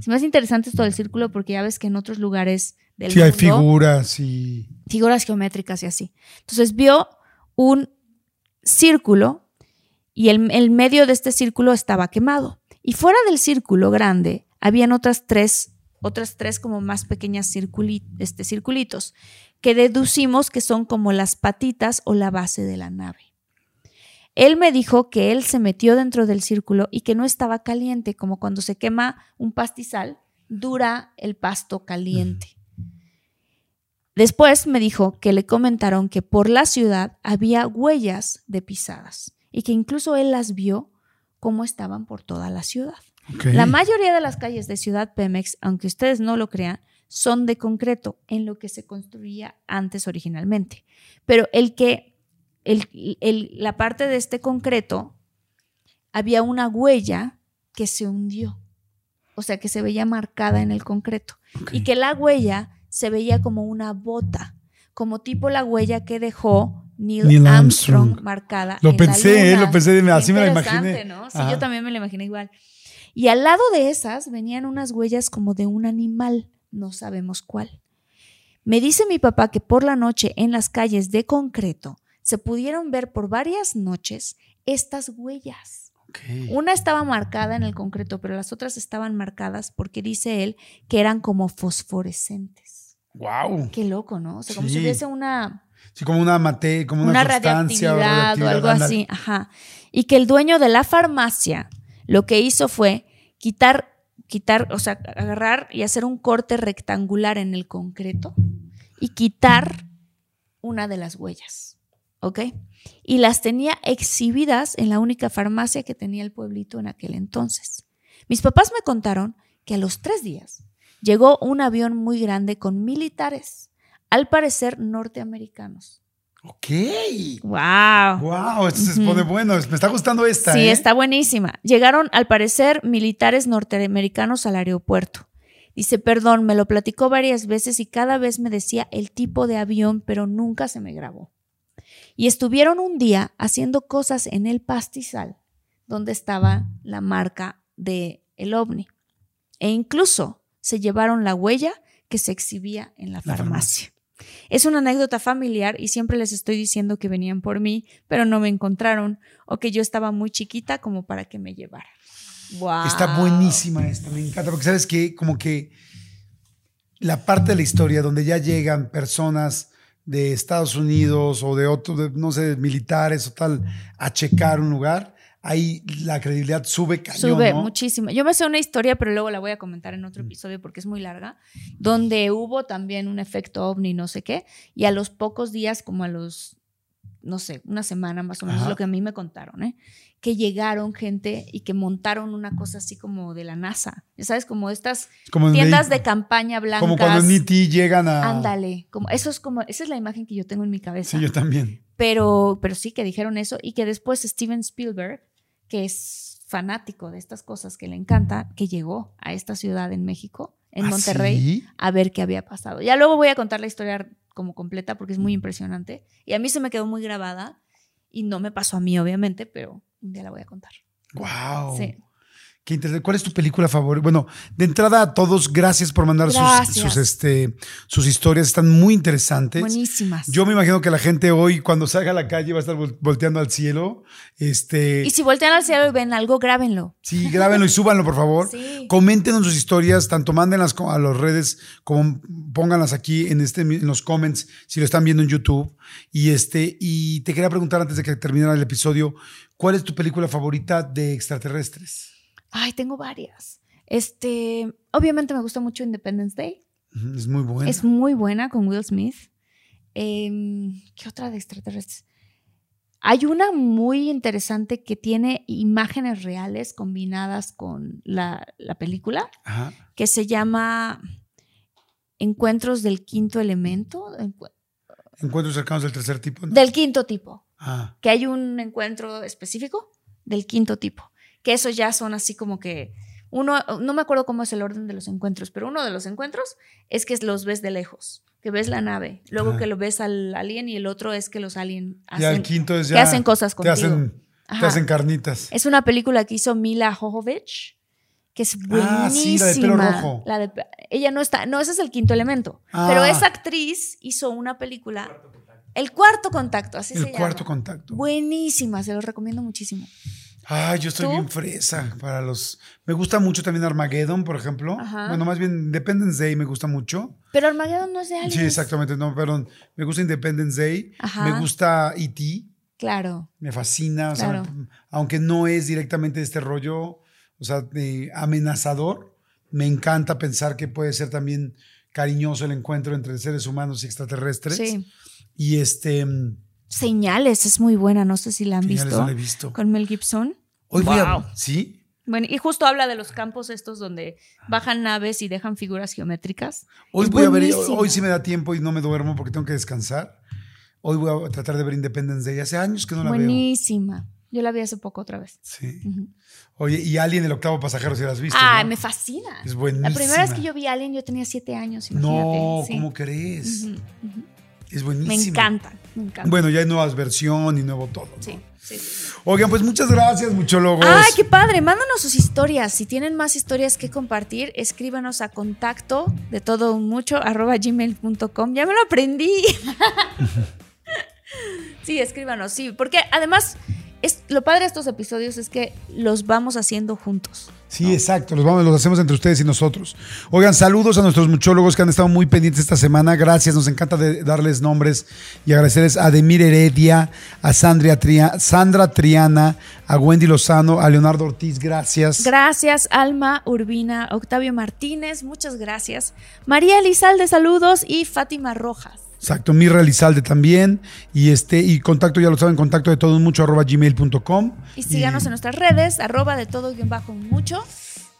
Se me hace interesante esto del círculo porque ya ves que en otros lugares del Sí, hay figuras y. figuras geométricas y así. Entonces vio un círculo y el, el medio de este círculo estaba quemado. Y fuera del círculo grande habían otras tres otras tres como más pequeñas circuli- este, circulitos, que deducimos que son como las patitas o la base de la nave. Él me dijo que él se metió dentro del círculo y que no estaba caliente, como cuando se quema un pastizal, dura el pasto caliente. Después me dijo que le comentaron que por la ciudad había huellas de pisadas y que incluso él las vio como estaban por toda la ciudad. La mayoría de las calles de Ciudad Pemex, aunque ustedes no lo crean, son de concreto en lo que se construía antes originalmente. Pero el que, el- el- la parte de este concreto, había una huella que se hundió. O sea, que se veía marcada en el concreto. Y que la huella se veía como una bota, como tipo la huella que dejó Neil, Neil Armstrong, Armstrong. marcada. Lo en la pensé, ¿eh? luna. Lo pensé, así me la imaginé. ¿no? Sí, yo también me la imaginé igual. Y al lado de esas venían unas huellas como de un animal, no sabemos cuál. Me dice mi papá que por la noche en las calles de concreto se pudieron ver por varias noches estas huellas. Una estaba marcada en el concreto, pero las otras estaban marcadas porque dice él que eran como fosforescentes. Wow. Qué loco, ¿no? O sea, como Sí. si hubiese una, Sí, como una mate, como una, una radioactividad o algo así. Ajá. Y que el dueño de la farmacia lo que hizo fue quitar, quitar, o sea, agarrar y hacer un corte rectangular en el concreto y quitar una de las huellas. ¿Ok? Y las tenía exhibidas en la única farmacia que tenía el pueblito en aquel entonces. Mis papás me contaron que a los tres días llegó un avión muy grande con militares, al parecer norteamericanos. Ok. ¡Wow! Wow, esto se bueno. Me está gustando esta. Sí, ¿eh? está buenísima. Llegaron, al parecer, militares norteamericanos al aeropuerto. Dice, perdón, me lo platicó varias veces y cada vez me decía el tipo de avión, pero nunca se me grabó. Y estuvieron un día haciendo cosas en el pastizal, donde estaba la marca de el ovni. E incluso se llevaron la huella que se exhibía en la La farmacia. Es una anécdota familiar y siempre les estoy diciendo que venían por mí, pero no me encontraron o que yo estaba muy chiquita como para que me llevaran. Wow. Está buenísima esta, me encanta, porque sabes que como que la parte de la historia donde ya llegan personas de Estados Unidos o de otros, no sé, militares o tal, a checar un lugar, ahí la credibilidad sube cañón, Sube ¿no? muchísimo. Yo me sé una historia, pero luego la voy a comentar en otro episodio porque es muy larga, donde hubo también un efecto ovni, no sé qué, y a los pocos días, como a los, no sé, una semana más o menos, Ajá. lo que a mí me contaron, ¿eh? que llegaron gente y que montaron una cosa así como de la NASA, sabes, como estas Como tiendas de campaña blancas. Como cuando en E.T. llegan a... Ándale, como eso es como esa es la imagen que yo tengo en mi cabeza. Sí, yo también. Pero pero sí que dijeron eso y que después Steven Spielberg, que es fanático de estas cosas que le encanta, que llegó a esta ciudad en México, en ¿Ah, Monterrey, sí? a ver qué había pasado. Ya luego voy a contar la historia como completa porque es muy impresionante y a mí se me quedó muy grabada y no me pasó a mí obviamente, pero día la voy a contar. Wow. Sí. Qué interesante. ¿Cuál es tu película favorita? Bueno, de entrada a todos, gracias por mandar sus, Gracias. sus, este, sus historias. Están muy interesantes. Buenísimas. Yo me imagino que la gente hoy, cuando salga a la calle, va a estar vol- volteando al cielo. Este, y si voltean al cielo y ven algo, grábenlo. sí, grábenlo y súbanlo, por favor. Sí. Coméntenos sus historias, tanto mándenlas a las redes como pónganlas aquí en, este, en los comments si lo están viendo en YouTube. Y, este, y te quería preguntar antes de que terminara el episodio, ¿cuál es tu película favorita de extraterrestres? Ay, tengo varias. Este, obviamente me gusta mucho Independence Day. Es muy buena. Es muy buena con Will Smith. Em, ¿Qué otra de extraterrestres? Hay una muy interesante que tiene imágenes reales combinadas con la, la película, Ajá. que se llama Encuentros del Quinto Elemento, encu- Encuentros cercanos del tercer tipo. ¿no? del quinto tipo, Ah, que hay un encuentro específico del quinto tipo, que esos ya son así como que uno, no me acuerdo cómo es el orden de los encuentros, pero uno de los encuentros es que los ves de lejos, que ves la nave, luego Ah. que lo ves al alien y el otro es que los el hacen, quinto es que hacen cosas te contigo. hacen, te hacen carnitas. Es una película que hizo Mila Jovovich, que es buenísima. Ah, sí, la de pelo rojo. La de- ella no está, no, ese es el quinto elemento. Ah. Pero esa actriz hizo una película, El cuarto contacto, así se el llama. cuarto contacto. Buenísima, se los recomiendo muchísimo. Ay, yo estoy ¿Tú? bien fresa para los. Me gusta mucho también Armageddon, por ejemplo. Ajá. Bueno, más bien Independence Day me gusta mucho. Pero Armageddon no es de aliens. Sí, exactamente. No, perdón. Me gusta Independence Day. Ajá. Me gusta E.T. Claro. Me fascina. O Claro. aunque no es directamente este rollo, o sea, de amenazador, me encanta pensar que puede ser también cariñoso el encuentro entre seres humanos y extraterrestres. Sí. Y este. mm, Señales es muy buena, no sé si la han Señales visto. no la he visto. Con Mel Gibson. Hoy voy Wow. a. ¿Sí? Bueno, y justo habla de los campos estos donde bajan naves y dejan figuras geométricas. Hoy Es voy a ver, hoy, buenísima. hoy sí me da tiempo y no me duermo porque tengo que descansar. Hoy voy a tratar de ver Independence Day. Hace años que no la veo. Buenísima. Yo la vi hace poco otra vez. Sí. Ujú. Oye, y Alien, el octavo pasajero, si la has visto. ¿no? me fascina. Es buenísima. La primera vez que yo vi a Alien yo tenía siete años, imagínate. No, Sí. ¿cómo crees? Es Me buenísima. encanta, me encanta. Bueno, ya hay nuevas versiones y nuevo todo. ¿no? Sí, sí, sí. Oigan, pues muchas gracias, muchólogos. Ay, qué padre. Mándanos sus historias. Si tienen más historias que compartir, escríbanos a contacto de todo un mucho arroba gmail.com. Ya me lo aprendí. sí, escríbanos, sí. Porque además, es, lo padre de estos episodios es que los vamos haciendo juntos. Sí, exacto. Los, vamos, los hacemos entre ustedes y nosotros. Oigan, saludos a nuestros muchólogos que han estado muy pendientes esta semana. Gracias, nos encanta de- darles nombres y agradecerles a Demir Heredia, a Sandra, Tria- Sandra Triana, a Wendy Lozano, a Leonardo Ortiz. Gracias. Gracias, Alma Urbina, Octavio Martínez, muchas gracias. María Elizalde, saludos. Y Fátima Rojas. Exacto, Mirra Elizalde también. Y este, y contacto, ya lo saben, contacto de todo mucho arroba gmail.com. Y síganos en nuestras redes, arroba de todo guion bajo mucho.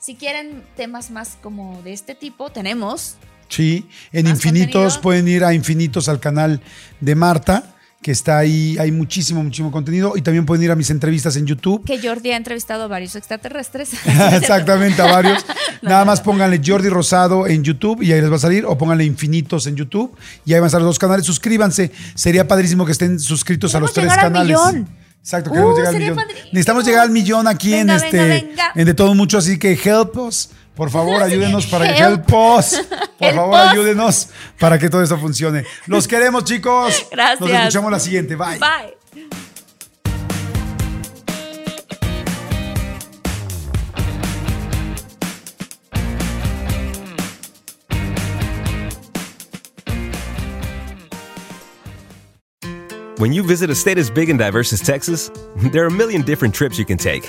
Si quieren temas más como de este tipo, tenemos. Sí, en Infinitos contenido. pueden ir a Infinitos al canal de Marta, que está ahí, hay muchísimo, muchísimo contenido. Y también pueden ir a mis entrevistas en YouTube. Que Jordi ha entrevistado a varios extraterrestres. Exactamente, a varios. Nada más pónganle Jordi Rosado en YouTube y ahí les va a salir, o pónganle Infinitos en YouTube y ahí van a estar los dos canales. Suscríbanse. Sería padrísimo que estén suscritos a los tres al canales. millón. Exacto, queremos Uh, llegar al millón. padrísimo. Necesitamos llegar al millón aquí Venga, en este venga, venga. en de todo mucho, así que help us. Por favor, ayúdenos para que Help. us. Por favor, ayúdenos para que todo esto funcione. Los queremos, chicos. Gracias. Nos escuchamos la siguiente. Bye. Bye. When you visit a state as big and diverse as Texas, there are a million different trips you can take.